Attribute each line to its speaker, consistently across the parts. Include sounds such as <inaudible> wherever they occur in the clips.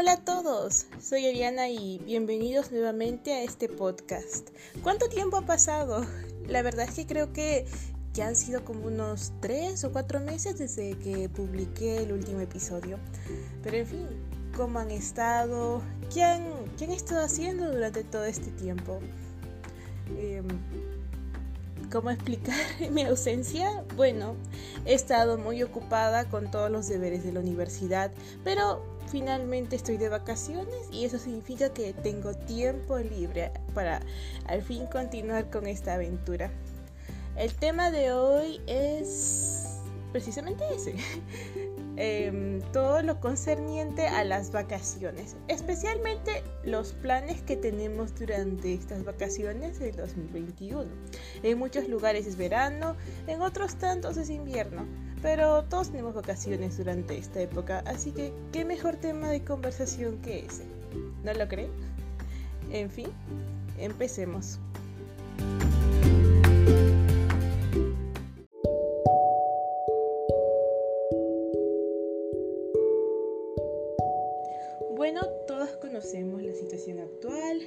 Speaker 1: Hola a todos, soy Ariana y bienvenidos nuevamente a este podcast. ¿Cuánto tiempo ha pasado? La verdad es que creo que ya han sido como unos 3 o 4 meses desde que publiqué el último episodio. Pero en fin, ¿cómo han estado? ¿Qué han, qué han estado haciendo durante todo este tiempo? Eh, ¿Cómo explicar <laughs> mi ausencia? Bueno, he estado muy ocupada con todos los deberes de la universidad, pero finalmente estoy de vacaciones y eso significa que tengo tiempo libre para al fin continuar con esta aventura. El tema de hoy es precisamente ese. <laughs> Em, todo lo concerniente a las vacaciones, especialmente los planes que tenemos durante estas vacaciones del 2021. En muchos lugares es verano, en otros tantos es invierno, pero todos tenemos vacaciones durante esta época, así que qué mejor tema de conversación que ese. ¿No lo creen? En fin, empecemos. Bueno, todos conocemos la situación actual,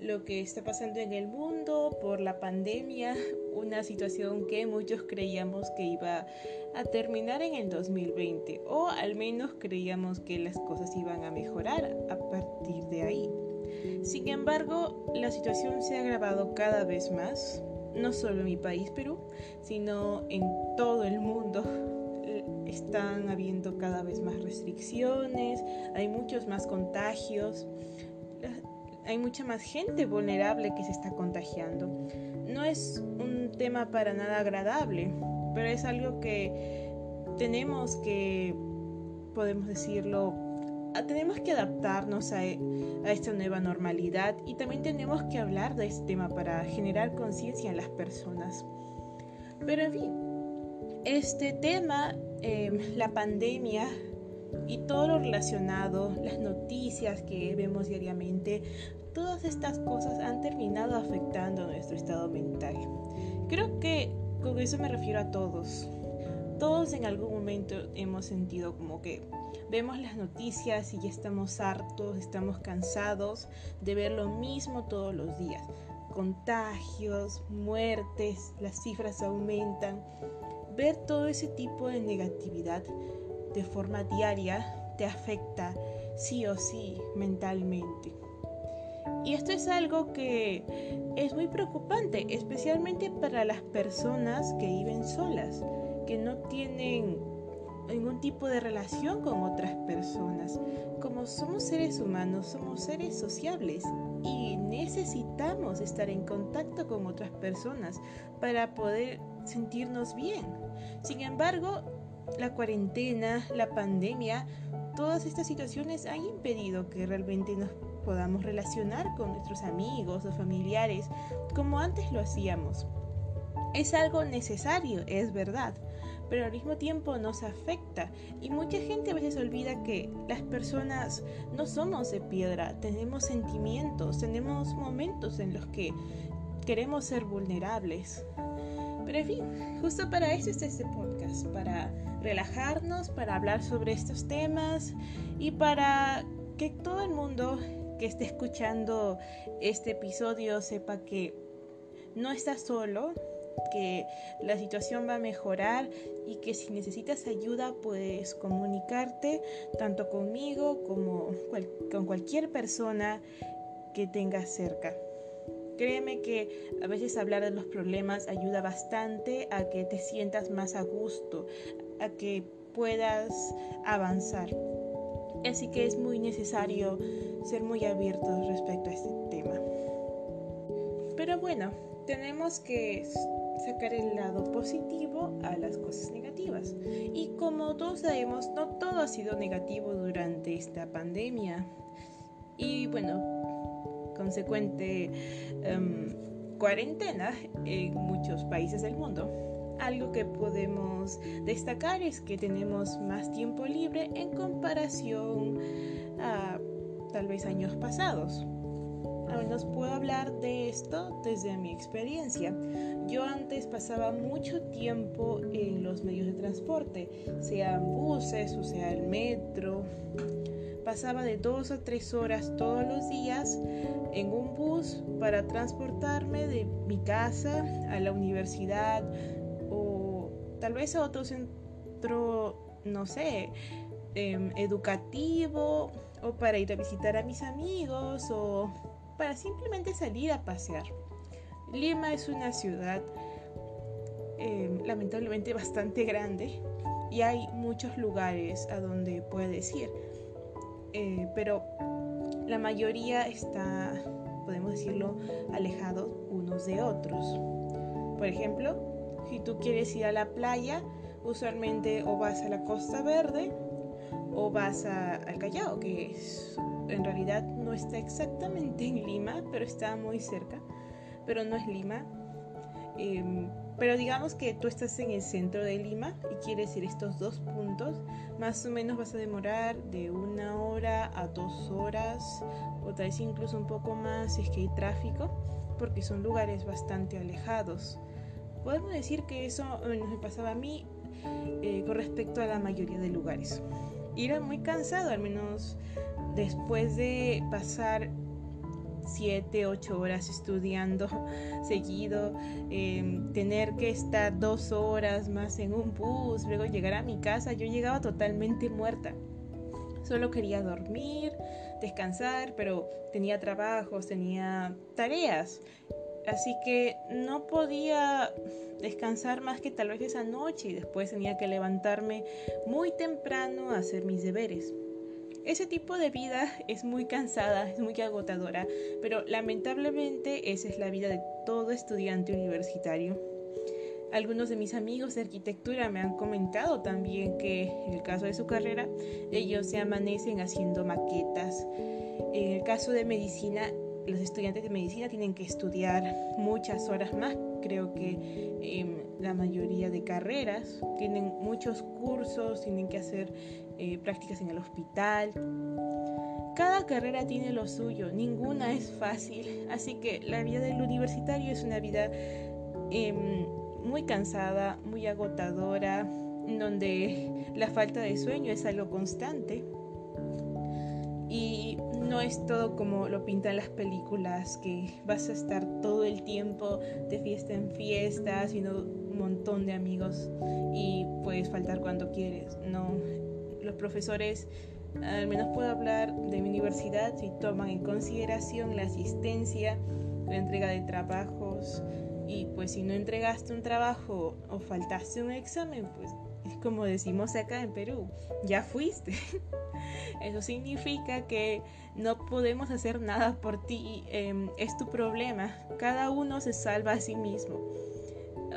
Speaker 1: lo que está pasando en el mundo por la pandemia, una situación que muchos creíamos que iba a terminar en el 2020 o al menos creíamos que las cosas iban a mejorar a partir de ahí. Sin embargo, la situación se ha agravado cada vez más, no solo en mi país, Perú, sino en todo el mundo están habiendo cada vez más restricciones, hay muchos más contagios, hay mucha más gente vulnerable que se está contagiando. No es un tema para nada agradable, pero es algo que tenemos que, podemos decirlo, tenemos que adaptarnos a, a, esta nueva normalidad y también tenemos que hablar de este tema para generar conciencia en las personas. Pero en fin, este tema, em, la pandemia y todo lo relacionado, las noticias que vemos diariamente, todas estas cosas han terminado afectando nuestro estado mental. Creo que con eso me refiero a todos. Todos en algún momento hemos sentido como que vemos las noticias y ya estamos hartos, estamos cansados de ver lo mismo todos los días. Contagios, muertes, las cifras aumentan ver todo ese tipo de negatividad de forma diaria te afecta sí o sí mentalmente. Y esto es algo que es muy preocupante, especialmente para las personas que viven solas, que no tienen ningún tipo de relación con otras personas. Como somos seres humanos, somos seres sociables y necesitamos estar en contacto con otras personas para poder sentirnos bien. Sin embargo, la cuarentena, la pandemia, todas estas situaciones han impedido que realmente nos podamos relacionar con nuestros amigos o familiares como antes lo hacíamos. Es algo necesario, es verdad, pero al mismo tiempo nos afecta y mucha gente a veces olvida que las personas no somos de piedra, tenemos sentimientos, tenemos momentos en los que queremos ser vulnerables. Pero en fin, justo para eso está este podcast, para relajarnos, para hablar sobre estos temas y para que todo el mundo que esté escuchando este episodio sepa que no está solo, que la situación va a mejorar y que si necesitas ayuda puedes comunicarte tanto conmigo como con cualquier persona que tengas cerca. Créeme que a veces hablar de los problemas ayuda bastante a que te sientas más a gusto, a que puedas avanzar. Así que es muy necesario ser muy abiertos respecto a este tema. Pero bueno, tenemos que sacar el lado positivo a las cosas negativas. Y como todos sabemos, no todo ha sido negativo durante esta pandemia. Y bueno, consecuente um, cuarentena en muchos países del mundo. Algo que podemos destacar es que tenemos más tiempo libre en comparación a tal vez años pasados. Al menos puedo hablar de esto desde mi experiencia. Yo antes pasaba mucho tiempo en los medios de transporte, sean buses o sea el metro, pasaba de dos a tres horas todos los días en un bus para transportarme de mi casa a la universidad tal vez otro centro, no sé, em, educativo o para ir a visitar a mis amigos o para simplemente salir a pasear. Lima es una ciudad em, lamentablemente bastante grande y hay muchos lugares a donde puedes ir, eh, pero la mayoría está, podemos decirlo, alejados unos de otros. Por ejemplo, si tú quieres ir a la playa, usualmente o vas a la Costa Verde o vas al Callao, que en realidad no está exactamente en Lima, pero está muy cerca, pero no es Lima. Em, pero digamos que tú estás en el centro de Lima y quieres ir a estos dos puntos, más o menos vas a demorar de una hora a dos horas, o tal vez incluso un poco más si es que hay tráfico, porque son lugares bastante alejados. Podemos decir que eso me pasaba a mí eh, con respecto a la mayoría de lugares. Y era muy cansado, al menos después de pasar 7, 8 horas estudiando <laughs> seguido, em, tener que estar dos horas más en un bus, luego llegar a mi casa, yo llegaba totalmente muerta. Solo quería dormir, descansar, pero tenía trabajos, tenía tareas. Así que no podía descansar más que tal vez esa noche y después tenía que levantarme muy temprano a hacer mis deberes. Ese tipo de vida es muy cansada, es muy agotadora, pero lamentablemente esa es la vida de todo estudiante universitario. Algunos de mis amigos de arquitectura me han comentado también que en el caso de su carrera ellos se amanecen haciendo maquetas. En el caso de medicina, los estudiantes de medicina tienen que estudiar muchas horas más. Creo que em, la mayoría de carreras tienen muchos cursos, tienen que hacer eh, prácticas en el hospital. Cada carrera tiene lo suyo, ninguna es fácil, así que la vida del universitario es una vida em, muy cansada, muy agotadora, donde la falta de sueño es algo constante y no es todo como lo pintan las películas, que vas a estar todo el tiempo de fiesta en fiesta, sino un montón de amigos y puedes faltar cuando quieres. No, los profesores, al menos puedo hablar de mi universidad, si toman en consideración la asistencia, la entrega de trabajos y pues si no entregaste un trabajo o faltaste un examen, pues es como decimos acá en Perú, ya fuiste. <laughs> Eso significa que no podemos hacer nada por ti, em, es tu problema. Cada uno se salva a sí mismo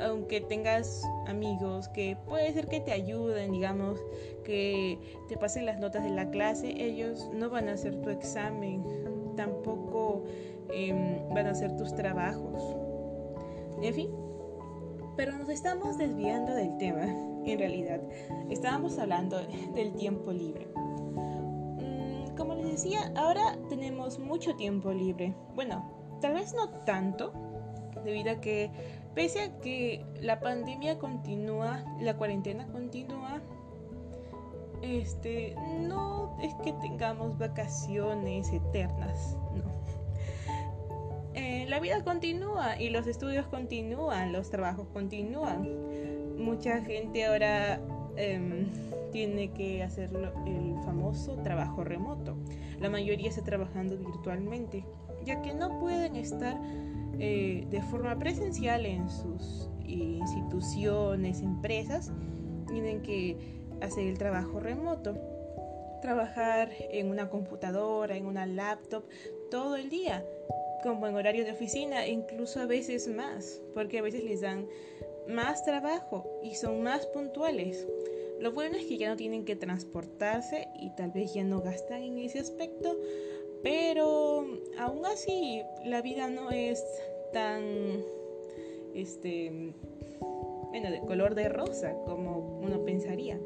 Speaker 1: aunque tengas amigos que puede ser que te ayuden, digamos, que te pasen las notas de la clase, ellos no van a hacer tu examen, tampoco em, van a hacer tus trabajos. En fin, pero nos estamos desviando del tema, en realidad. Estábamos hablando <laughs> del tiempo libre. Mm, como les decía, ahora tenemos mucho tiempo libre. Bueno, tal vez no tanto, debido a que Pese a que la pandemia continúa, la cuarentena continúa, este, no es que tengamos vacaciones eternas, no. Eh, la vida continúa y los estudios continúan, los trabajos continúan. Mucha gente ahora em, tiene que hacer el famoso trabajo remoto. La mayoría está trabajando virtualmente, ya que no pueden estar eh, de forma presencial en sus instituciones, empresas, tienen que hacer el trabajo remoto, trabajar en una computadora, en una laptop, todo el día, como en horario de oficina, incluso a veces más, porque a veces les dan más trabajo y son más puntuales. Lo bueno es que ya no tienen que transportarse y tal vez ya no gastan en ese aspecto, pero aún así la vida no es tan, este, bueno, de color de rosa como uno pensaría.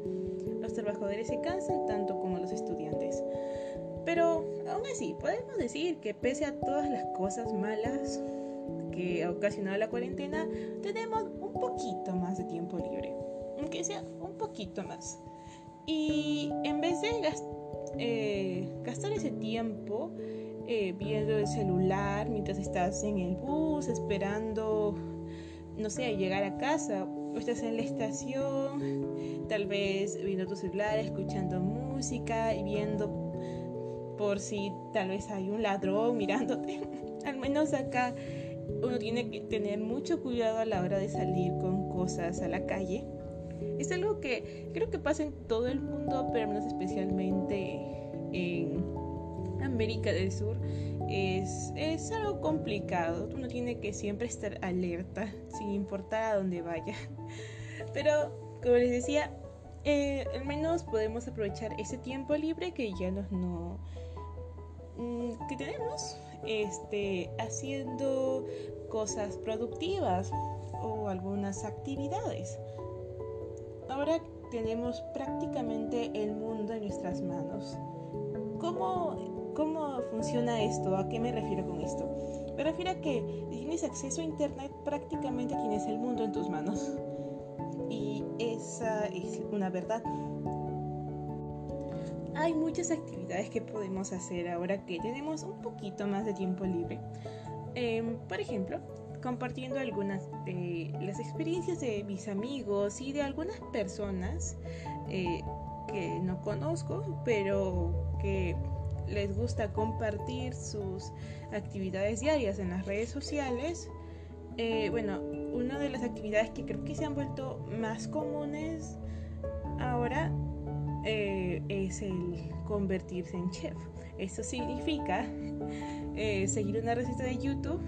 Speaker 1: Los trabajadores se cansan tanto como los estudiantes. Pero aún así, podemos decir que pese a todas las cosas malas que ha ocasionado la cuarentena, tenemos un poquito más de tiempo libre. Aunque sea un poquito más. Y en vez de eh, gastar ese tiempo eh, viendo el celular mientras estás en el bus, esperando, no sé, llegar a casa, o estás en la estación, tal vez viendo tu celular, escuchando música y viendo por si tal vez hay un ladrón <laughs> mirándote. Al menos acá uno tiene que tener mucho cuidado a la hora de salir con cosas a la calle. Es algo que creo que pasa en todo el mundo, pero menos especialmente en América del Sur. Es, es algo complicado. Uno tiene que siempre estar alerta, sin importar a dónde vaya. <laughs> Pero, como les decía, eh, al menos podemos aprovechar ese tiempo libre que ya nos no mm, que tenemos este haciendo cosas productivas o algunas actividades. Ahora tenemos prácticamente el mundo en nuestras manos. ¿Cómo, ¿Cómo funciona esto? ¿A qué me refiero con esto? Me refiero a que tienes acceso a Internet, prácticamente tienes el mundo en tus manos. Y esa es una verdad. Hay muchas actividades que podemos hacer ahora que tenemos un poquito más de tiempo libre. Em, por ejemplo, compartiendo algunas de las experiencias de mis amigos y de algunas personas eh, que no conozco, pero que les gusta compartir sus actividades diarias en las redes sociales. Eh, bueno, una de las actividades que creo que se han vuelto más comunes ahora eh, es el convertirse en chef. Eso significa seguir una receta de YouTube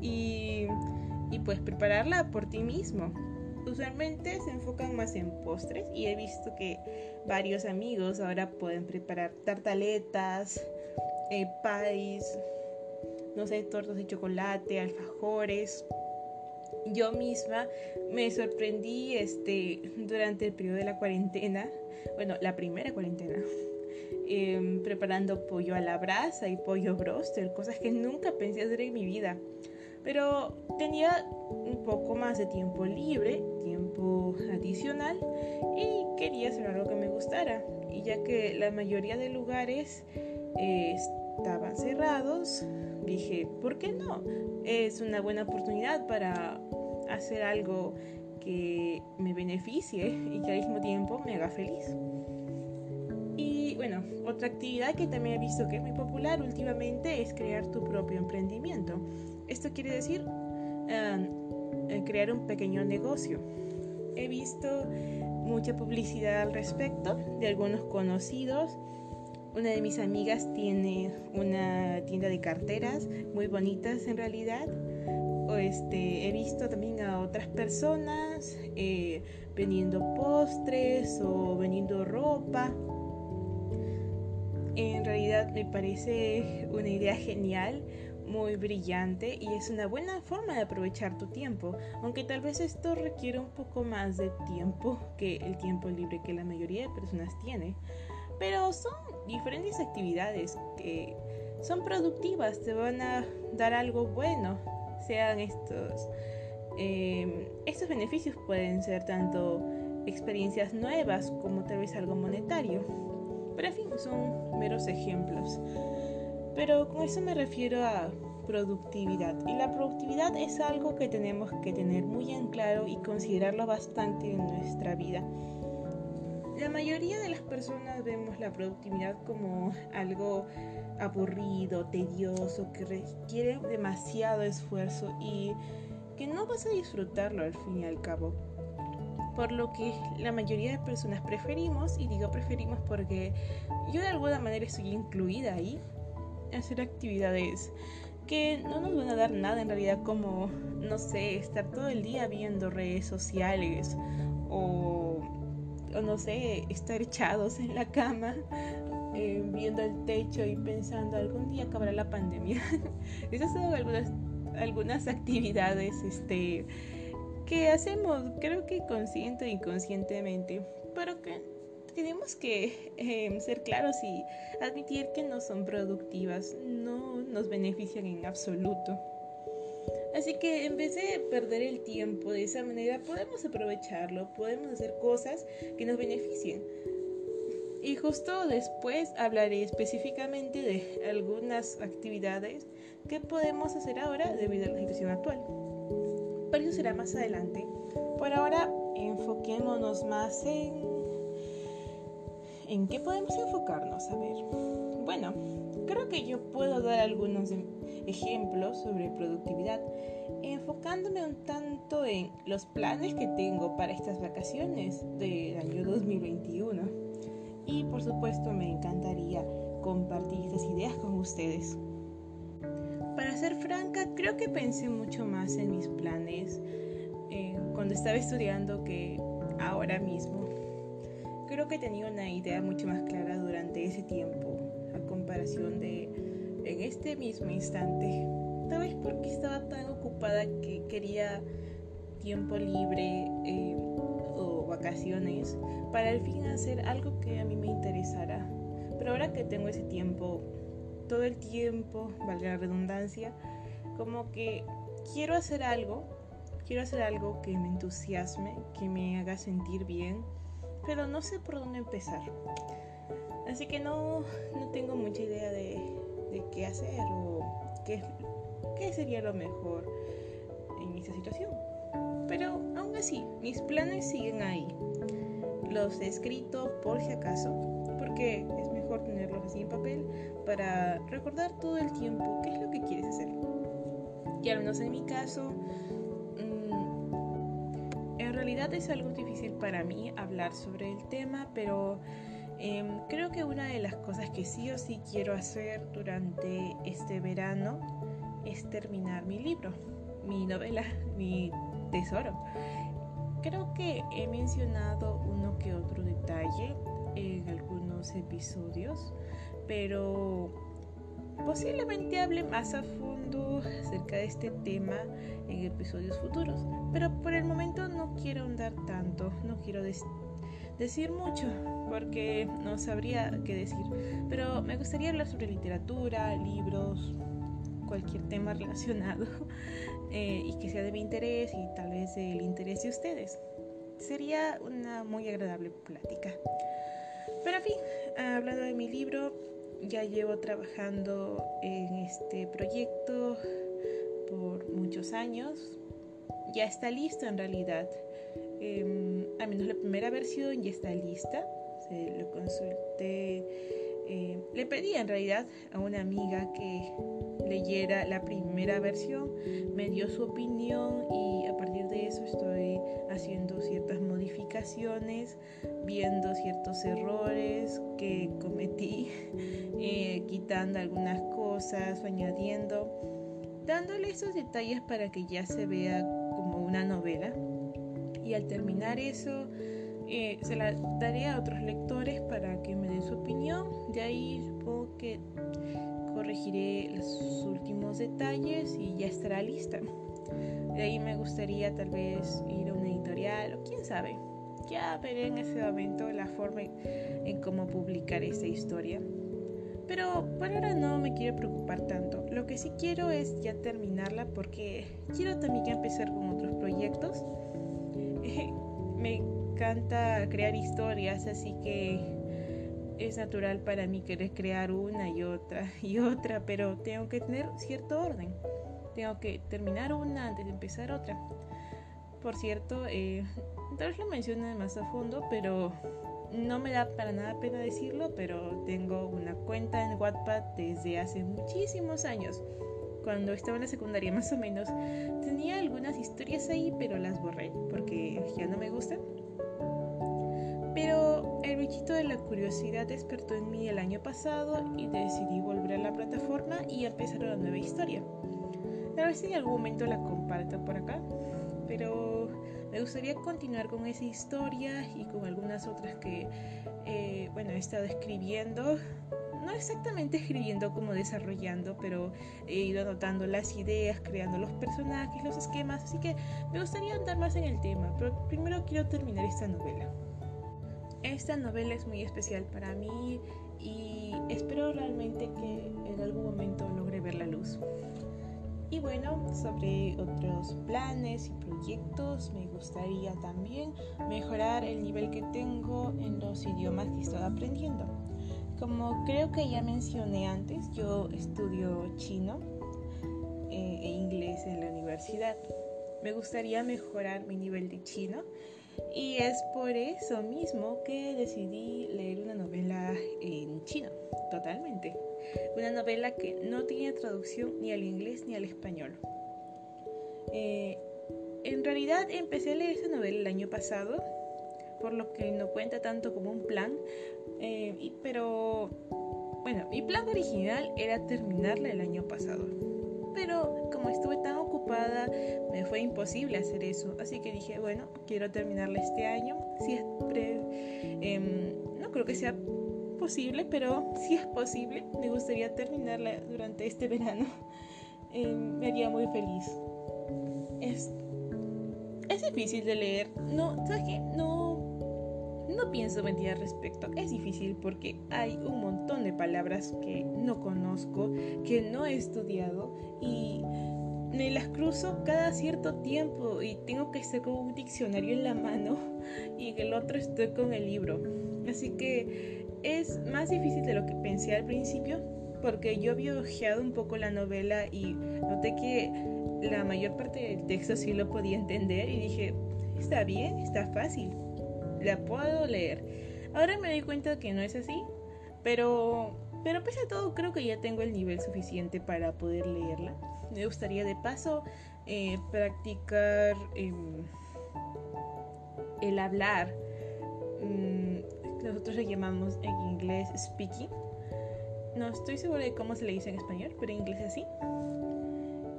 Speaker 1: y, pues prepararla por ti mismo. Usualmente se enfocan más en postres y he visto que varios amigos ahora pueden preparar tartaletas, eh, pies, no sé, tortas de chocolate, alfajores. Yo misma me sorprendí este, durante el periodo de la cuarentena, bueno, la primera cuarentena, em, preparando pollo a la brasa y pollo broster, cosas que nunca pensé hacer en mi vida pero tenía un poco más de tiempo libre, tiempo adicional y quería hacer algo que me gustara. Y ya que la mayoría de lugares eh, estaban cerrados, dije, ¿por qué no? Es una buena oportunidad para hacer algo que me beneficie y que al mismo tiempo me haga feliz. Y bueno, otra actividad que también he visto que es muy popular últimamente es crear tu propio emprendimiento. Esto quiere decir em, eh, crear un pequeño negocio. He visto mucha publicidad al respecto de algunos conocidos. Una de mis amigas tiene una tienda de carteras muy bonitas en realidad. Este, he visto también a otras personas eh, vendiendo postres o vendiendo ropa. En realidad me parece una idea genial muy brillante y es una buena forma de aprovechar tu tiempo, aunque tal vez esto requiere un poco más de tiempo que el tiempo libre que la mayoría de personas tiene. Pero son diferentes actividades que son productivas, te van a dar algo bueno, sean estos. Em, estos beneficios pueden ser tanto experiencias nuevas como tal vez algo monetario. Pero en fin, son meros ejemplos. Pero con eso me refiero a productividad. Y la productividad es algo que tenemos que tener muy en claro y considerarlo bastante en nuestra vida. La mayoría de las personas vemos la productividad como algo aburrido, tedioso, que requiere demasiado esfuerzo y que no vas a disfrutarlo al fin y al cabo. Por lo que la mayoría de personas preferimos, y digo preferimos porque yo de alguna manera estoy incluida ahí, hacer actividades que no nos van a dar nada en realidad como, no sé, estar todo el día viendo redes sociales o, no sé, estar echados en la cama eh, viendo el techo y pensando algún día acabará la pandemia. <laughs> Esas son algunas, algunas actividades este, que hacemos, creo que consciente o inconscientemente, pero que tenemos que em, ser claros y admitir que no son productivas, no nos benefician en absoluto. Así que en vez de perder el tiempo de esa manera, podemos aprovecharlo, podemos hacer cosas que nos beneficien. Y justo después hablaré específicamente de algunas actividades que podemos hacer ahora debido a la situación actual. Pero eso será más adelante. Por ahora, enfoquémonos más en... ¿En qué podemos enfocarnos? A ver. Bueno, creo que yo puedo dar algunos ejemplos sobre productividad, enfocándome un tanto en los planes que tengo para estas vacaciones del año 2021. Y por supuesto me encantaría compartir estas ideas con ustedes. Para ser franca, creo que pensé mucho más en mis planes eh, cuando estaba estudiando que ahora mismo. Creo que tenía una idea mucho más clara durante ese tiempo a comparación de en este mismo instante. Tal vez porque estaba tan ocupada que quería tiempo libre eh, vacaciones para al fin hacer algo que a mí me interesara. Pero ahora que tengo ese tiempo, todo el tiempo, valga la redundancia, como que quiero hacer algo, quiero hacer algo que me entusiasme, que me haga sentir bien, pero no sé por dónde empezar. Así que no, no tengo mucha idea de, de qué hacer o qué, qué sería lo mejor en esta situación. Pero aún así, mis planes siguen ahí. Los he escrito por si acaso, porque es mejor tenerlos así en papel para recordar todo el tiempo qué es lo que quieres hacer. Y al menos en mi caso, mm, en realidad es algo difícil para mí hablar sobre el tema, pero Em, creo que una de las cosas que sí o sí quiero hacer durante este verano es terminar mi libro, mi novela, mi tesoro. Creo que he mencionado uno que otro detalle en algunos episodios, pero posiblemente hable más a fondo acerca de este tema en episodios futuros. Pero por el momento no quiero andar tanto, no quiero decir mucho, porque no sabría qué decir. Pero me gustaría hablar sobre literatura, libros, cualquier tema relacionado <laughs> eh, y que sea de mi interés y tal vez del interés de ustedes. Sería una muy agradable plática. Pero en fin, hablando de mi libro, ya llevo trabajando en este proyecto por muchos años. Ya está listo en realidad. Eh, al menos la primera versión ya está lista. Se lo consulté. Eh, le pedí en realidad a una amiga que leyera la primera versión, me dio su opinión y a partir de eso estoy haciendo ciertas modificaciones, viendo ciertos errores que cometí, <laughs> eh, quitando algunas cosas o añadiendo, dándole esos detalles para que ya se vea como una novela y al terminar eso eh, se la daré a otros lectores para que me den su opinión. De ahí supongo que corregiré los últimos detalles y ya estará lista. De ahí me gustaría tal vez ir a una editorial o quién sabe. Ya veré en ese momento la forma en cómo publicar esta historia. Pero por ahora no me quiero preocupar tanto. Lo que sí quiero es ya terminarla porque quiero también empezar con otros proyectos <laughs> me encanta crear historias, así que es natural para mí querer crear una y otra <laughs> y otra, pero tengo que tener cierto orden. Tengo que terminar una antes de empezar otra. Por cierto, eh, tal vez lo menciono más a fondo, pero no me da para nada pena decirlo, pero tengo una cuenta en Wattpad desde hace muchísimos años cuando estaba en la secundaria <laughs> más o menos, tenía algunas historias ahí, pero las borré porque ya no me gustan. El bichito de la curiosidad despertó en mí el año pasado y decidí volver a la plataforma y empezar una nueva historia. A ver si en algún momento la comparto por acá, pero me gustaría continuar con esa historia y con algunas otras que, eh, bueno, he estado escribiendo no exactamente escribiendo como desarrollando, pero he ido anotando las ideas, creando los personajes, los esquemas, así que me gustaría andar más en el tema, pero primero quiero terminar esta novela. Esta novela es muy especial para mí y espero realmente que en algún momento logre ver la luz. Y bueno, sobre otros planes y proyectos, me gustaría también mejorar el nivel que tengo en los idiomas que estoy aprendiendo. Como creo que ya mencioné antes, yo estudio chino eh, e inglés en la universidad. Me gustaría mejorar mi nivel de chino y es por eso mismo que decidí leer una novela en chino, totalmente. Una novela que no tiene traducción ni al inglés ni al español. Eh, en realidad empecé a leer esta novela el año pasado, por lo que no cuenta tanto como un plan, eh, pero bueno, mi plan original era terminarla el año pasado. Pero como estuve tan ocupada, me fue imposible hacer eso. Así que dije, bueno, quiero terminarla este año. Si es em, no creo que sea posible, pero si es posible, me gustaría terminarla durante este <laughs> verano. Em, me haría muy feliz. Es es difícil de leer. No, ¿sabes qué? No, no pienso mentir al respecto. Es difícil porque hay un montón de palabras que no conozco, que no he estudiado y me las cruzo cada cierto tiempo y tengo que estar con un diccionario en la mano <laughs> y en el otro estoy con el libro. Así que es más difícil de lo que pensé al principio porque yo había ojeado un poco la novela y noté que la mayor parte del texto sí lo podía entender y dije, está bien, está fácil, la puedo leer. Ahora me doy cuenta que no es así, pero, pero pese a todo creo que ya tengo el nivel suficiente para poder leerla. Me gustaría de paso eh, practicar em, el hablar. Mm, nosotros le llamamos en inglés speaking. No estoy segura de cómo se le dice en español, pero en inglés así.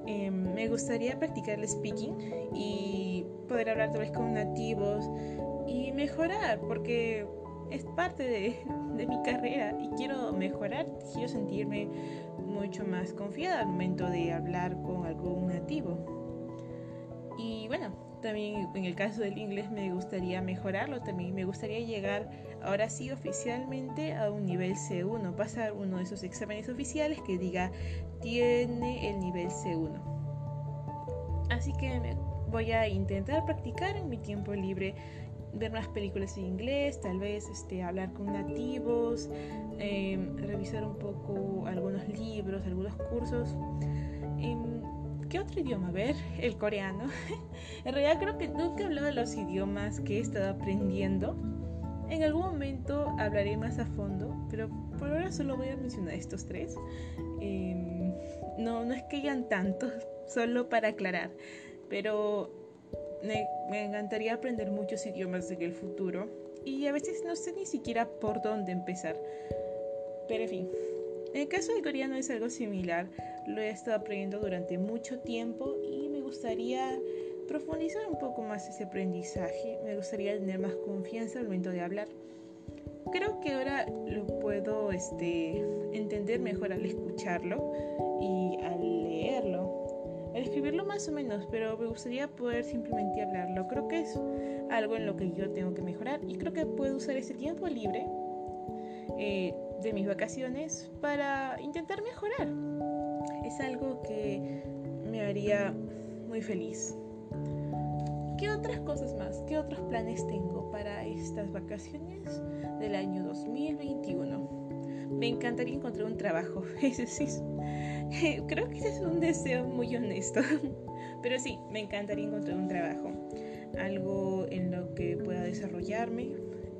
Speaker 1: Em, me gustaría practicar el speaking y poder hablar tal vez con nativos y mejorar, porque es parte de, de, mi carrera y quiero mejorar, quiero sentirme mucho más confiada al momento de hablar con algún nativo. Y bueno, también en el caso del inglés me gustaría mejorarlo, también me gustaría llegar ahora sí oficialmente a un nivel C1, pasar uno de esos exámenes oficiales que diga tiene el nivel C1. Así que voy a intentar practicar en mi tiempo libre, ver más películas en inglés, tal vez este, hablar con nativos, em, revisar un poco algunos libros, algunos cursos. Em, ¿Qué otro idioma? A ver, el coreano. <laughs> en realidad creo que nunca he hablado de los idiomas que he estado aprendiendo. En algún momento hablaré más a fondo, pero por ahora solo voy a mencionar estos tres. Em, no, no es que hayan tantos, <laughs> solo para aclarar, pero me, me encantaría aprender muchos idiomas en el futuro y a veces no sé ni siquiera por dónde empezar. Pero en fin, en el caso del coreano es algo similar. Lo he estado aprendiendo durante mucho tiempo y me gustaría profundizar un poco más ese aprendizaje. Me gustaría tener más confianza al momento de hablar. Creo que ahora lo puedo este, entender mejor al escucharlo y escribirlo más o menos, pero me gustaría poder simplemente hablarlo. Creo que es algo en lo que yo tengo que mejorar y creo que puedo usar ese tiempo libre eh, de mis vacaciones para intentar mejorar. Es algo que me haría muy feliz. ¿Qué otras cosas más? ¿Qué otros planes tengo para estas vacaciones del año 2021? Me encantaría encontrar un trabajo. <laughs> Ese sí, <laughs> creo que ese es un deseo muy honesto. <laughs> Pero sí, me encantaría encontrar un trabajo. Algo en lo que pueda desarrollarme.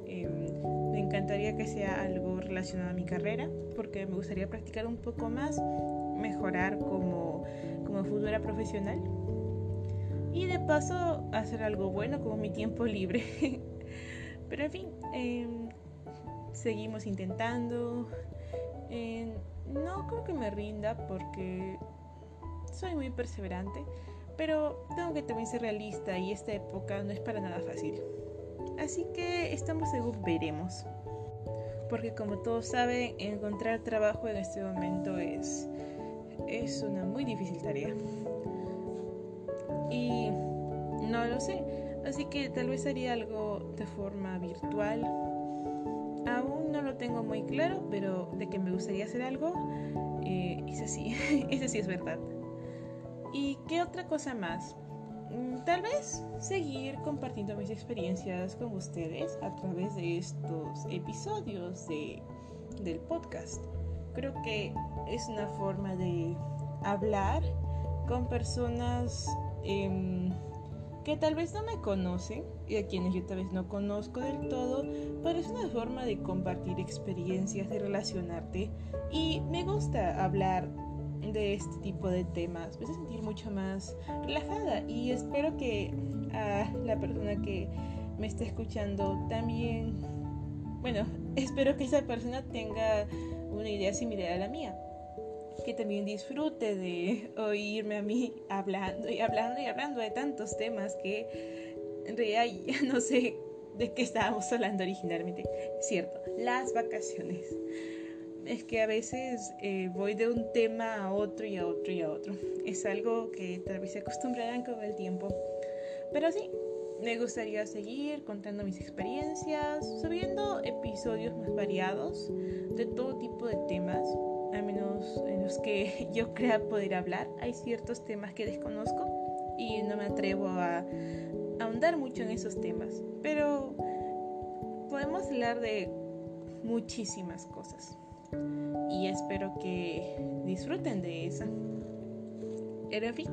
Speaker 1: Em, me encantaría que sea algo relacionado a mi carrera, porque me gustaría practicar un poco más, mejorar como, como futura profesional y de paso hacer algo bueno como mi tiempo libre. <laughs> Pero en fin, em, seguimos intentando. No creo que me rinda porque soy muy perseverante, pero tengo que también ser realista y esta época no es para nada fácil. Así que estamos seguros, veremos. Porque como todos saben, encontrar trabajo en este momento es, es una muy difícil tarea y no lo sé. Así que tal vez haría algo de forma virtual. Aún tengo muy claro, pero de que me gustaría hacer algo, eh, es así, <laughs> eso sí es verdad. ¿Y qué otra cosa más? mm, tal vez seguir compartiendo mis experiencias con ustedes a través de estos episodios de, del podcast. Creo que es una forma de hablar con personas em, que tal vez no me conocen y a quienes yo tal vez no conozco del todo, pero es una forma de compartir experiencias, de relacionarte. Y me gusta hablar de este tipo de temas, me hace sentir mucho más relajada y espero que a la persona que me esté escuchando también, bueno, <laughs> espero que esa persona tenga una idea similar a la mía, que también disfrute de <laughs> oírme a mí hablando y hablando y hablando de tantos temas que en realidad ya <laughs> no sé de qué estábamos hablando originalmente. Cierto, las vacaciones es que a veces eh, voy de un tema a otro y a otro y a otro. Es algo que tal vez se acostumbrarán con el tiempo. Pero sí, me gustaría seguir contando mis experiencias, subiendo episodios más variados de todo tipo de temas, al menos en los que <laughs> yo crea poder hablar. Hay ciertos temas que desconozco y no me atrevo a ahondar mucho en esos temas, pero podemos hablar de muchísimas cosas y espero que disfruten de esa. Era fin.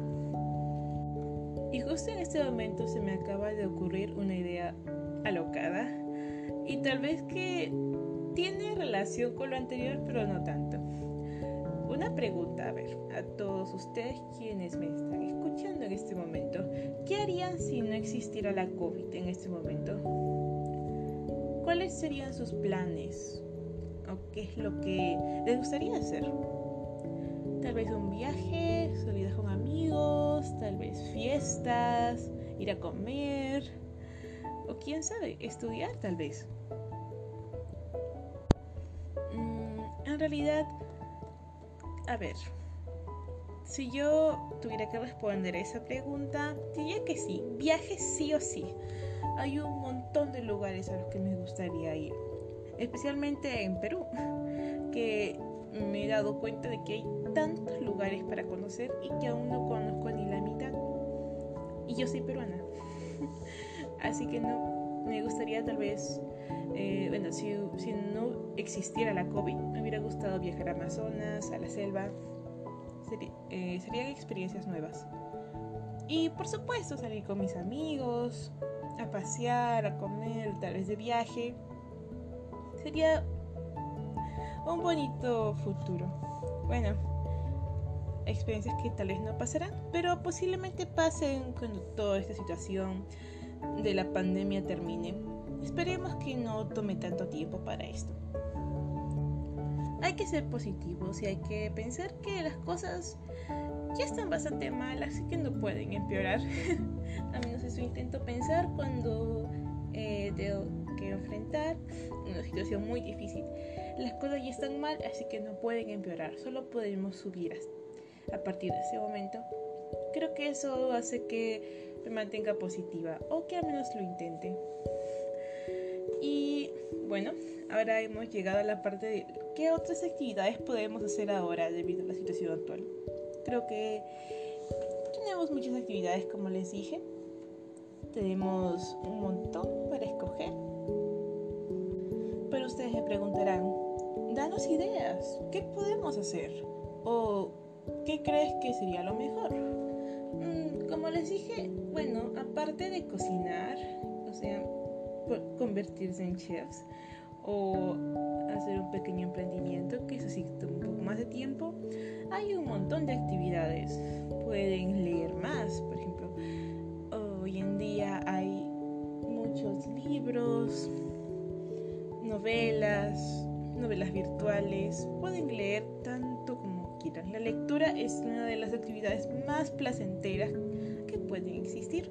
Speaker 1: Y justo en este momento se me acaba de ocurrir una idea alocada y tal vez que tiene relación con lo anterior, pero no tanto. Una pregunta, a ver, a todos ustedes quienes me están escuchando en este momento, ¿qué harían si no existiera la COVID en este momento? ¿Cuáles serían sus planes? qué es lo que les gustaría hacer. Tal vez un viaje, salidas con amigos, tal vez fiestas, ir a comer, o quién sabe, estudiar tal vez. Mm, en realidad, a ver, si yo tuviera que responder esa pregunta, diría que sí, viaje sí o sí. Hay un montón de lugares a los que me gustaría ir especialmente en Perú, que me he dado cuenta de que hay tantos lugares para conocer y que aún no conozco ni la mitad. Y yo soy peruana. <laughs> Así que no, me gustaría tal vez, eh, bueno, si, si, no existiera la COVID, me hubiera gustado viajar a Amazonas, a la selva. Eh, serían experiencias nuevas. Y por supuesto salir con mis amigos, a pasear, a comer, tal vez de viaje sería un bonito futuro. Bueno, experiencias que tal vez no pasarán, pero posiblemente pasen cuando toda esta situación de la pandemia termine. Esperemos que no tome tanto tiempo para esto. Hay que ser positivos y hay que pensar que las cosas ya están bastante mal, así que no pueden empeorar. <laughs> A menos eso intento pensar cuando eh, que enfrentar una situación muy difícil. Las cosas ya están mal, así que no pueden empeorar, solo podemos subir a partir de ese momento. Creo que eso hace que me mantenga positiva o que al menos lo intente. Bueno, ahora hemos llegado a la parte de qué otras actividades podemos hacer ahora debido a la situación actual. Creo que tenemos muchas actividades, como les dije. Tenemos un montón para escoger pero ustedes me preguntarán, danos ideas, ¿qué podemos hacer? ¿O qué crees que sería lo mejor? Mm, como les dije, bueno, aparte de cocinar, o sea, convertirse en chefs o hacer un pequeño emprendimiento, que eso sí toma un poco más de tiempo, hay un montón de actividades. Pueden leer más, por ejemplo. Hoy en día hay muchos libros, novelas, novelas virtuales, pueden leer tanto como quieran. La lectura es una de las actividades más placenteras que pueden existir.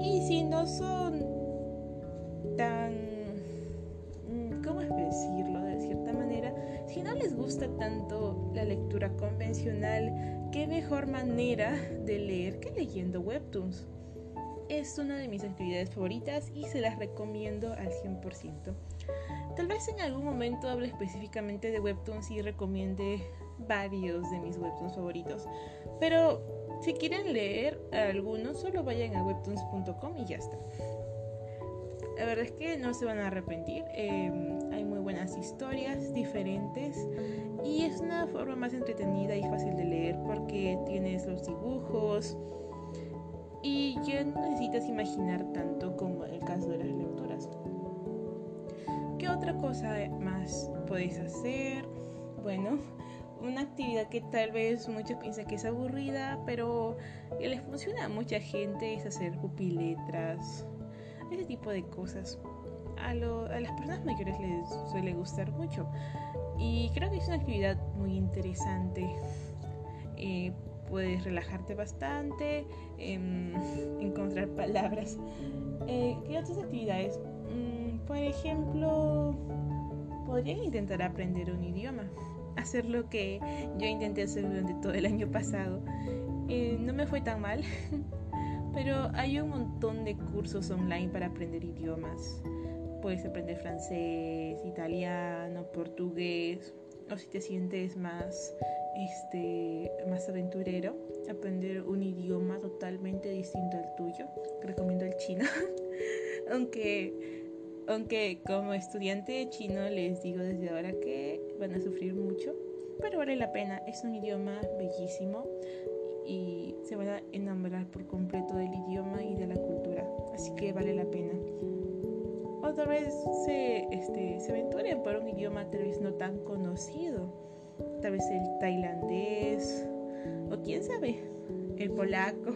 Speaker 1: Y si no son tanto la lectura convencional, ¿qué mejor manera de leer que leyendo webtoons? Es una de mis actividades favoritas y se las recomiendo al 100%. Tal vez en algún momento hable específicamente de webtoons y recomiende varios de mis webtoons favoritos, pero Si quieren leer algunos, solo vayan a webtoons.com y ya está. La verdad es que no se van a arrepentir. Em, hay muy buenas historias diferentes y es una forma más entretenida y fácil de leer porque tienes los dibujos y ya no necesitas imaginar tanto como el caso de las lecturas. ¿Qué otra cosa más puedes hacer? Bueno, una actividad que tal vez muchos piensan que es aburrida, pero que les funciona a mucha gente es hacer pupiletras, ese tipo de cosas. A, las personas mayores les suele gustar mucho y creo que es una actividad muy interesante. Eh, puedes relajarte bastante, em, encontrar palabras. Eh, ¿Qué otras actividades? Mm, por ejemplo, podrían intentar aprender un idioma hacer lo que yo intenté hacer durante todo el año pasado. Eh, no me fue tan mal, <laughs> pero hay un montón de cursos online para aprender idiomas. Puedes aprender francés, italiano, portugués, o si te sientes más, este, más aventurero, aprender un idioma totalmente distinto al tuyo. Recomiendo el chino, <laughs> aunque aunque como estudiante de chino les digo desde ahora que van a sufrir mucho, pero vale la pena. Es un idioma bellísimo y se van a enamorar por completo del idioma y de la cultura. Así que vale la pena. Otra vez se, este, se aventuren por un idioma tal vez no tan conocido. Tal vez el tailandés o quién sabe, el polaco.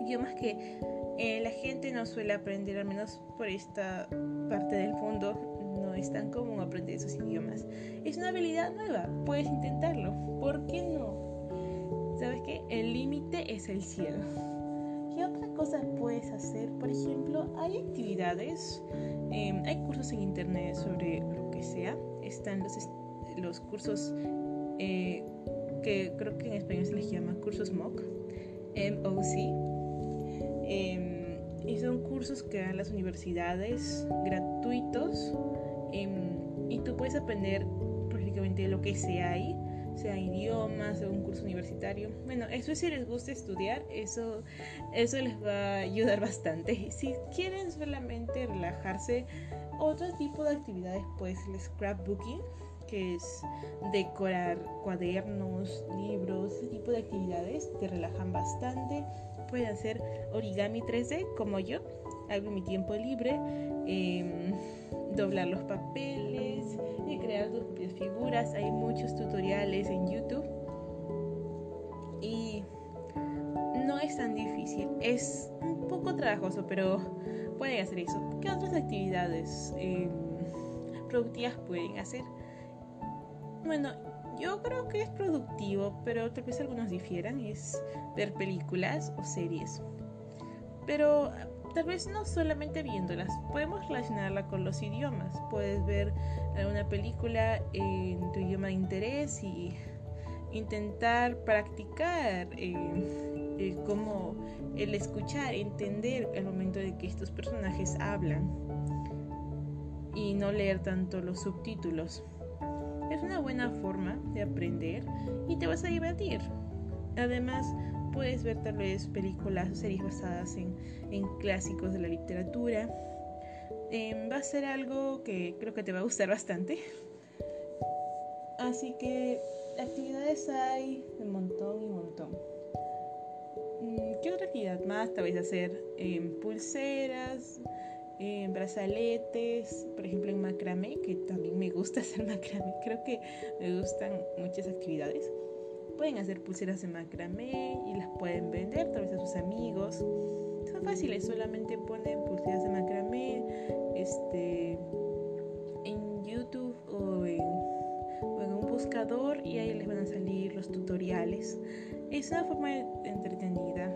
Speaker 1: Idiomas que eh, la gente no suele aprender, al menos por esta parte del mundo, no es tan común aprender esos idiomas. Es una habilidad nueva, puedes intentarlo. ¿Por qué no? ¿Sabes qué? El límite es el cielo. ¿Qué otra cosa puedes hacer? Por ejemplo, hay actividades, em, hay cursos en internet sobre lo que sea. Están los, los cursos eh, que creo que en español se les llama cursos MOOC, M-O-C Em, y son cursos que dan las universidades gratuitos em, y tú puedes aprender prácticamente lo que sea ahí, sea idiomas, sea un curso universitario. Bueno, eso es si les gusta estudiar, eso, eso les va a ayudar bastante. Si quieren solamente relajarse, otro tipo de actividades pues el scrapbooking que es decorar cuadernos, libros, ese tipo de actividades te relajan bastante pueden hacer origami 3D como yo. Hago mi tiempo libre, em, doblar los papeles y crear tus Hay muchos tutoriales en YouTube. Y no es tan difícil. Es un poco trabajoso, pero pueden hacer eso. ¿Qué otras actividades em, productivas pueden hacer? Bueno, yo creo que es productivo, pero tal vez algunos difieran, es ver películas o series. Pero tal vez no solamente viéndolas, podemos relacionarla con los idiomas. Puedes ver alguna película en tu idioma de interés y intentar practicar eh, como el escuchar, entender el momento de que estos personajes hablan y no leer tanto los subtítulos. Es una buena forma de aprender y te vas a divertir. Además, puedes ver tal vez películas o series basadas en, clásicos de la literatura. Em, va a ser algo que creo que te va a gustar bastante. Así que actividades hay un montón y montón. Mm, ¿Qué otra actividad más? Tal vez hacer em, pulseras, en brazaletes, por ejemplo en macramé, que también me gusta <laughs> hacer macramé, creo que me gustan muchas actividades. Pueden hacer pulseras de macramé y las pueden vender tal vez a sus amigos. Son fáciles, solamente ponen pulseras de macramé este, en YouTube o en, un buscador y ahí les van a salir los tutoriales. Es una forma entretenida.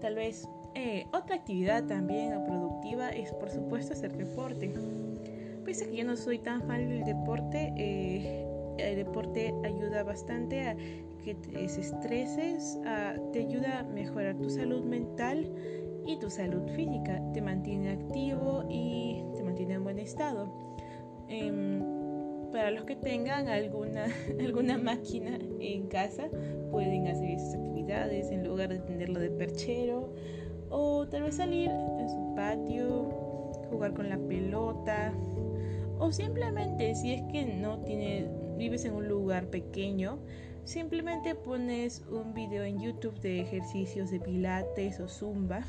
Speaker 1: Tal vez eh, otra actividad también productiva es por supuesto hacer deporte. Pese a que yo no soy tan fan del deporte, eh, el deporte ayuda bastante a que te desestreses, te ayuda a mejorar tu salud mental y tu salud física, te mantiene activo y te mantiene en buen estado. Em, para los que tengan alguna, <laughs> alguna máquina en casa, pueden hacer esas actividades en lugar de tenerlo de perchero. O tal vez salir en su patio, jugar con la pelota. O simplemente si es que no tienes, vives en un lugar pequeño, Simplemente pones un video en YouTube de ejercicios de pilates o zumba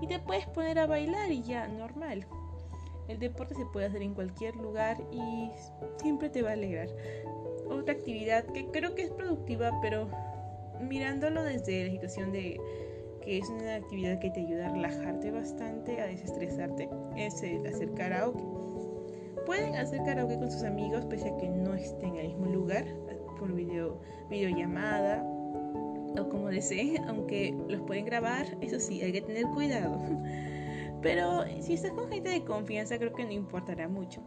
Speaker 1: y te puedes poner a bailar y ya, normal. El deporte se puede hacer en cualquier lugar y siempre te va a alegrar. Otra actividad que creo que es productiva, pero mirándolo desde la situación de que es una actividad que te ayuda a relajarte bastante, a desestresarte, es hacer karaoke. Pueden hacer karaoke con sus amigos pese a que no estén en el mismo lugar, por video, videollamada o como deseen, <laughs> aunque los pueden grabar, eso sí, hay que tener cuidado. <laughs> Pero si estás con gente de confianza, creo que no importará mucho.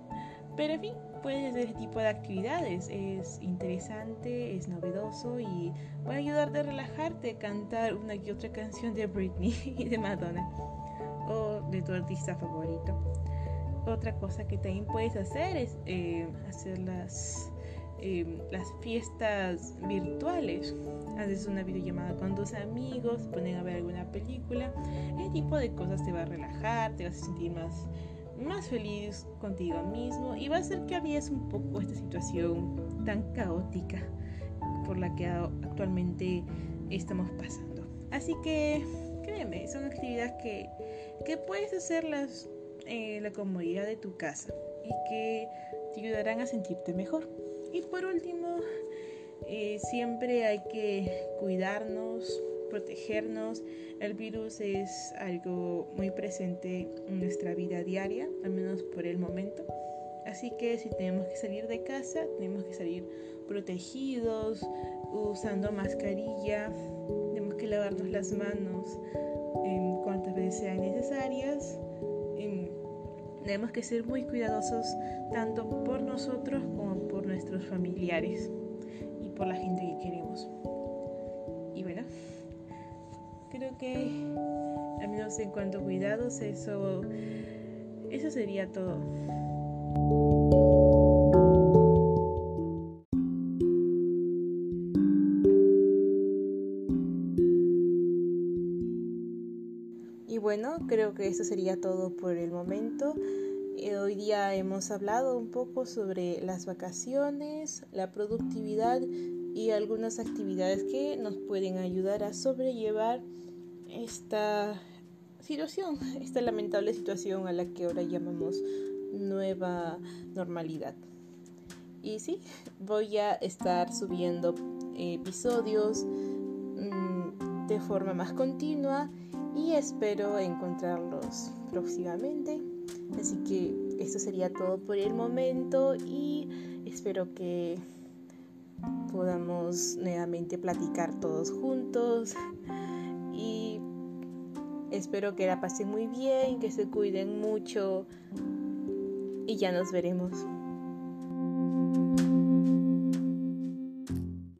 Speaker 1: Pero en fin, puedes hacer ese tipo de actividades. Es interesante, es novedoso y va a ayudarte a relajarte, cantar una y otra canción de Britney <laughs> y de Madonna o de tu artista favorito. Otra cosa que también puedes hacer es eh, hacer las Em, las fiestas virtuales. Haces una videollamada con tus amigos, ponen a ver alguna película. Ese tipo de cosas te va a relajar, te vas a sentir más, más feliz contigo mismo y va a hacer que avíes un poco esta situación tan caótica por la que actualmente estamos pasando. Así que créeme, son actividades que, que puedes hacerlas en la comodidad de tu casa y que te ayudarán a sentirte mejor. Y por último, eh, siempre hay que cuidarnos, protegernos. El virus es algo muy presente en nuestra vida diaria, al menos por el momento. Así que si tenemos que salir de casa, tenemos que salir protegidos, usando mascarilla, tenemos que lavarnos las manos en cuantas veces sean necesarias. Tenemos que ser muy cuidadosos tanto por nosotros como por nuestros familiares y por la gente que queremos. Y bueno, creo que al menos en cuanto a cuidados, eso, eso sería todo. Creo que eso sería todo por el momento. Eh, hoy día hemos hablado un poco sobre las vacaciones, la productividad y algunas actividades que nos pueden ayudar a sobrellevar esta situación, esta lamentable situación a la que ahora llamamos nueva normalidad. Y sí, voy a estar subiendo episodios mm, de forma más continua y espero encontrarlos próximamente. Así que esto sería todo por el momento y espero que podamos nuevamente platicar todos juntos y espero que la pasen muy bien, que se cuiden mucho y ya nos veremos.